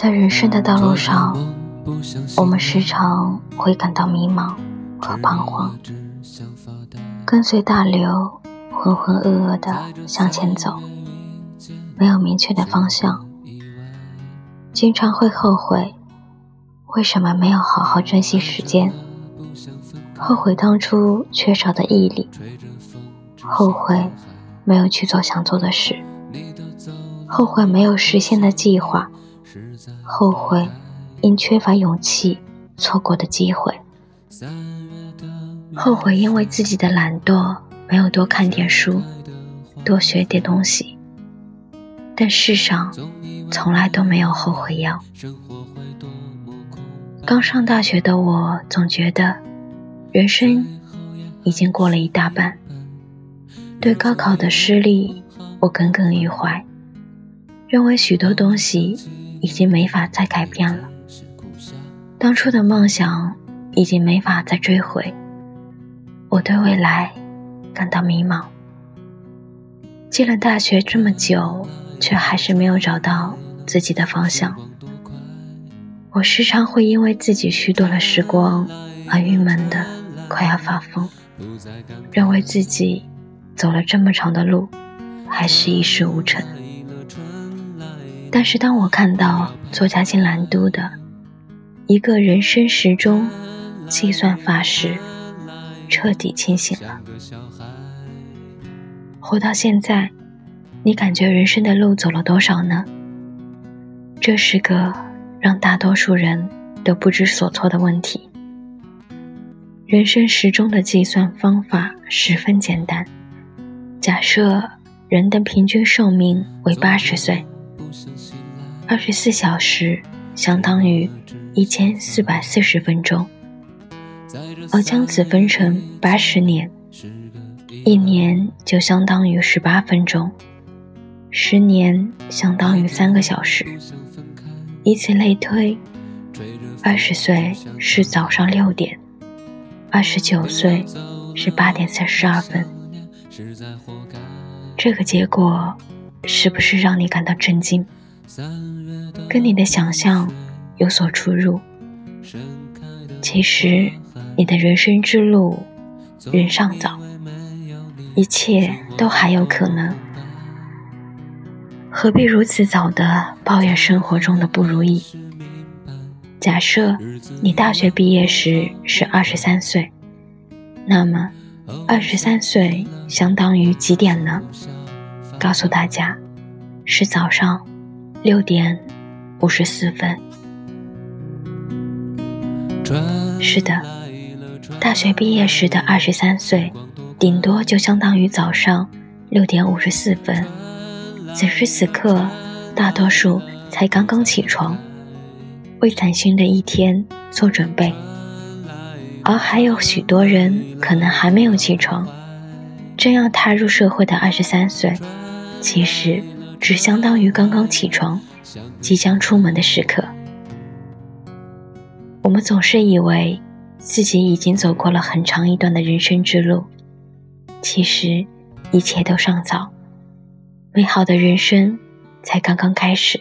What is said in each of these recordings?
在人生的道路上，我们时常会感到迷茫和彷徨，跟随大流，浑浑噩噩地向前走，没有明确的方向，经常会后悔，为什么没有好好珍惜时间，后悔当初缺少的毅力，后悔没有去做想做的事，后悔没有实现的计划。后悔，因缺乏勇气错过的机会；后悔，因为自己的懒惰没有多看点书，多学点东西。但世上从来都没有后悔药。刚上大学的我总觉得，人生已经过了一大半。对高考的失利，我耿耿于怀，认为许多东西。已经没法再改变了，当初的梦想已经没法再追回。我对未来感到迷茫。进了大学这么久，却还是没有找到自己的方向。我时常会因为自己虚度了时光而郁闷的快要发疯，认为自己走了这么长的路，还是一事无成。但是当我看到作家金兰都的一个人生时钟计算法时，彻底清醒了。活到现在，你感觉人生的路走了多少呢？这是个让大多数人都不知所措的问题。人生时钟的计算方法十分简单，假设人的平均寿命为八十岁。二十四小时相当于一千四百四十分钟，而将此分成八十年，一年就相当于十八分钟，十年相当于三个小时，以此类推，二十岁是早上六点，二十九岁是八点三十二分。这个结果是不是让你感到震惊？跟你的想象有所出入。其实，你的人生之路仍尚早，一切都还有可能。何必如此早的抱怨生活中的不如意？假设你大学毕业时是二十三岁，那么二十三岁相当于几点呢？告诉大家，是早上。六点五十四分。是的，大学毕业时的二十三岁，顶多就相当于早上六点五十四分。此时此刻，大多数才刚刚起床，为崭新的一天做准备，而还有许多人可能还没有起床。正要踏入社会的二十三岁，其实。只相当于刚刚起床、即将出门的时刻。我们总是以为自己已经走过了很长一段的人生之路，其实一切都尚早，美好的人生才刚刚开始。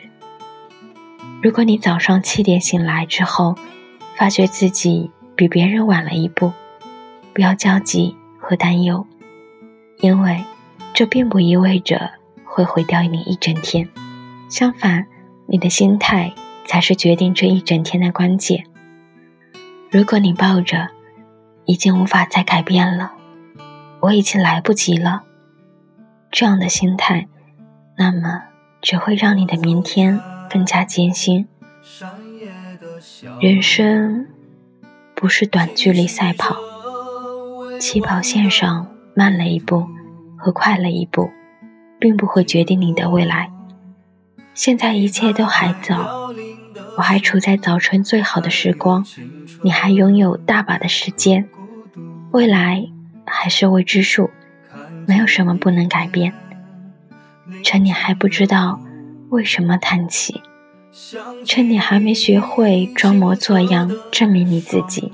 如果你早上七点醒来之后，发觉自己比别人晚了一步，不要焦急和担忧，因为这并不意味着。会毁掉你一整天，相反，你的心态才是决定这一整天的关键。如果你抱着已经无法再改变了，我已经来不及了这样的心态，那么只会让你的明天更加艰辛。人生不是短距离赛跑，起跑线上慢了一步和快了一步。并不会决定你的未来。现在一切都还早，我还处在早晨最好的时光，你还拥有大把的时间。未来还是未知数，没有什么不能改变。趁你还不知道为什么叹气，趁你还没学会装模作样证明你自己。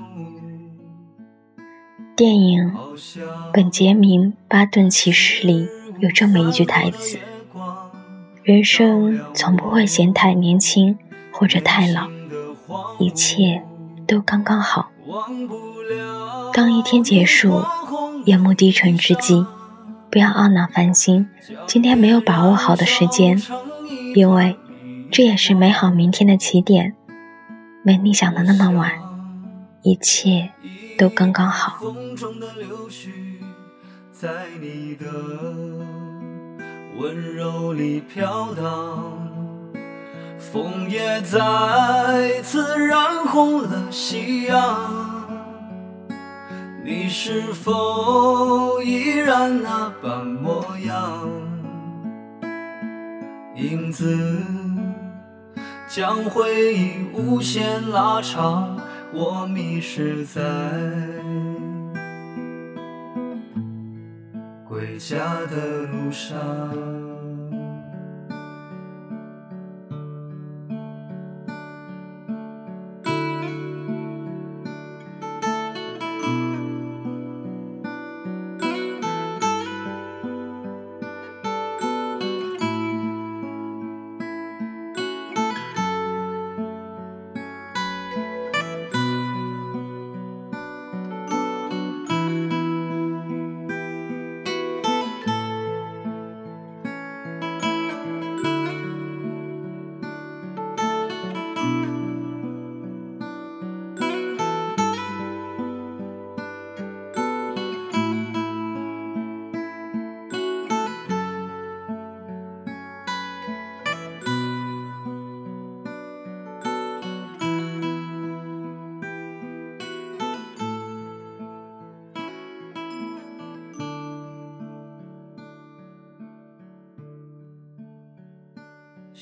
电影《本杰明·巴顿骑士》里。有这么一句台词：“人生从不会嫌太年轻或者太老，一切都刚刚好。当一天结束，夜幕低沉之际，不要懊恼烦心，今天没有把握好的时间，因为这也是美好明天的起点。没你想的那么晚，一切都刚刚好。在你的温柔里飘荡，枫叶再次染红了夕阳，你是否依然那般模样？影子将回忆无限拉长，我迷失在回家的路上。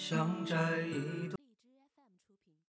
想摘一朵。